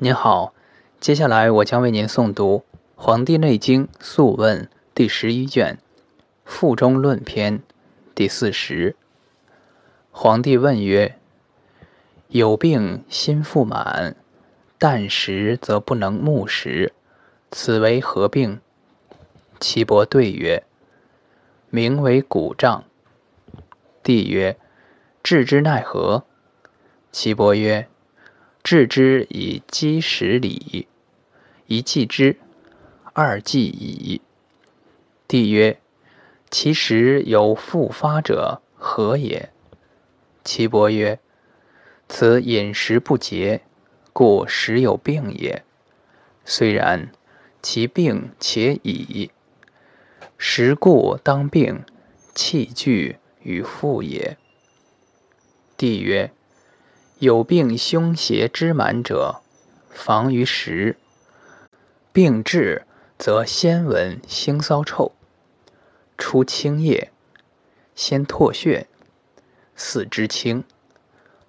您好，接下来我将为您诵读《黄帝内经·素问》第十一卷《腹中论篇》第四十。皇帝问曰：“有病心腹满，旦食则不能目食，此为何病？”岐伯对曰：“名为骨胀。”帝曰：“治之奈何？”岐伯曰：治之以积食礼，一剂之，二剂矣。帝曰：其实有复发者，何也？岐伯曰：此饮食不节，故时有病也。虽然，其病且已，时故当病，气聚与复也。帝曰。有病胸胁之满者，防于食。病治则先闻腥骚臭，出清液，先唾血，四肢青，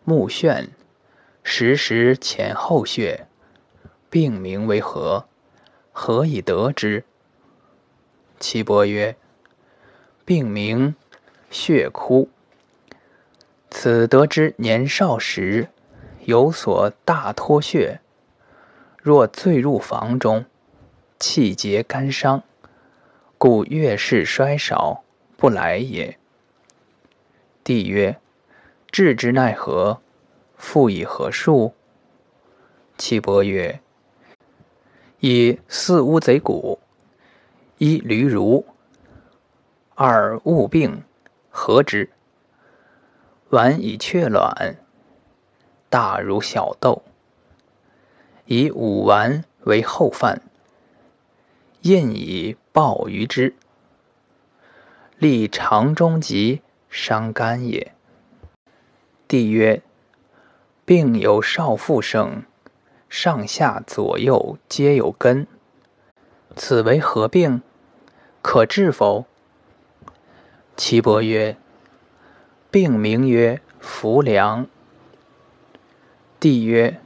目眩，时时前后血。病名为何？何以得之？岐伯曰：病名血枯。此得之年少时，有所大脱血，若醉入房中，气结肝伤，故月事衰少，不来也。帝曰：治之奈何？复以何术？岐伯曰：以四乌贼骨，一驴如，二物病，合之。丸以雀卵，大如小豆，以五丸为后饭，印以鲍鱼之，利肠中疾，伤肝也。帝曰：病有少腹盛，上下左右皆有根，此为何病？可治否？岐伯曰。病名曰浮梁。帝曰：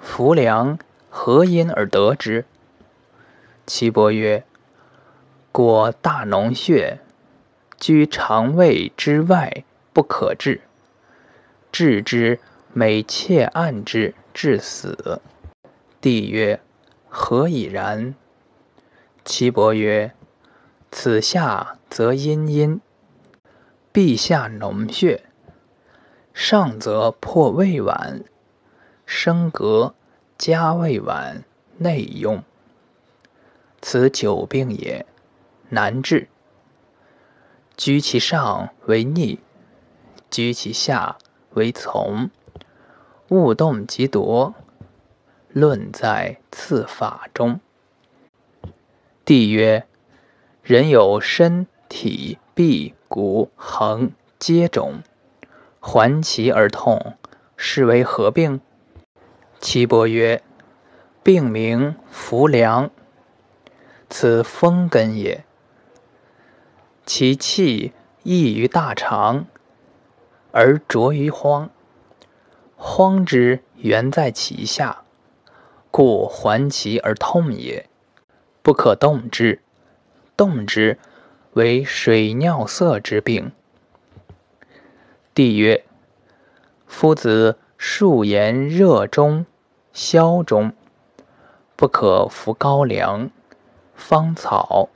浮梁何因而得之？岐伯曰：果大脓血，居肠胃之外，不可治。治之，每切按之，致死。帝曰：何以然？岐伯曰：此下则阴阴。陛下脓血，上则破胃脘，升膈加胃脘内用。此久病也，难治。居其上为逆，居其下为从。勿动即夺，论在次法中。帝曰：人有身体臂。骨横皆肿，环其而痛，是为何病？岐伯曰：病名浮梁，此风根也。其气溢于大肠，而浊于荒。荒之源在其下，故环其而痛也。不可动之，动之。为水尿色之病。帝曰：夫子数言热中、消中，不可服高粱、芳草、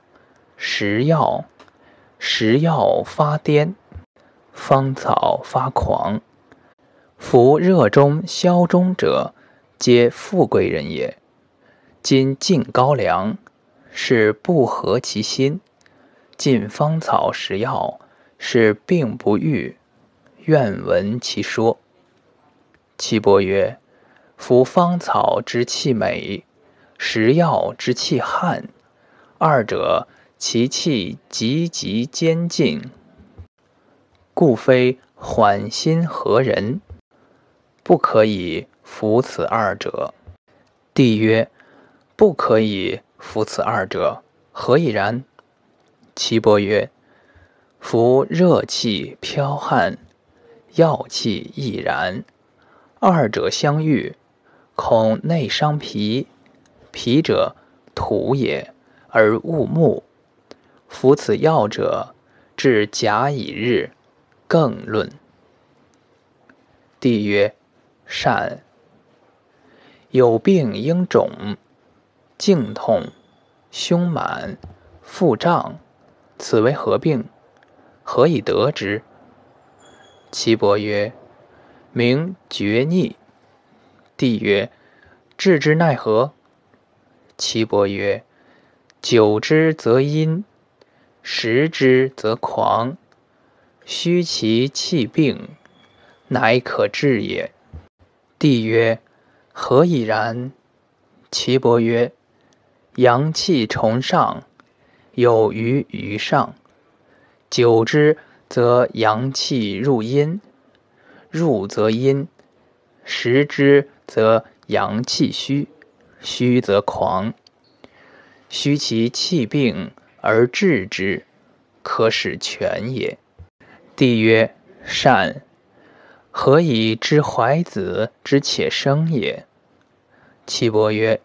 食药。食药发癫，芳草发狂。服热中、消中者，皆富贵人也。今进高粱，是不合其心。进芳草食药，是病不愈，愿闻其说。岐伯曰：夫芳草之气美，食药之气悍，二者其气急急兼进，故非缓心和人，不可以服此二者。帝曰：不可以服此二者，何以然？岐伯曰：“夫热气剽悍，药气亦然，二者相遇，恐内伤脾，脾者土也，而物木。服此药者，至甲乙日，更论。帝曰：善。有病应肿，颈痛，胸满，腹胀，此为何病？何以得之？岐伯曰：名厥逆。帝曰：治之奈何？岐伯曰：久之则阴，食之则狂，虚其气病，乃可治也。帝曰。何以然？岐伯曰：“阳气重上，有余于上，久之则阳气入阴，入则阴；食之则阳气虚，虚则狂。虚其气病而治之，可使全也。”帝曰：“善。”何以知怀子之且生也？岐伯曰：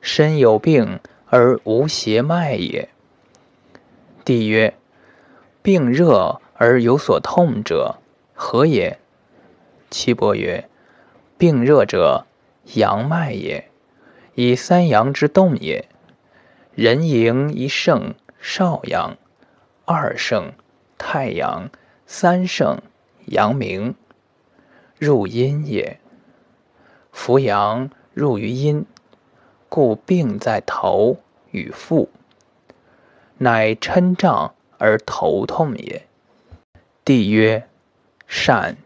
身有病而无邪脉也。帝曰：病热而有所痛者，何也？岐伯曰：病热者，阳脉也，以三阳之动也。人迎一盛，少阳；二盛，太阳；三盛。阳明入阴也，扶阳入于阴，故病在头与腹，乃嗔胀而头痛也。帝曰：善。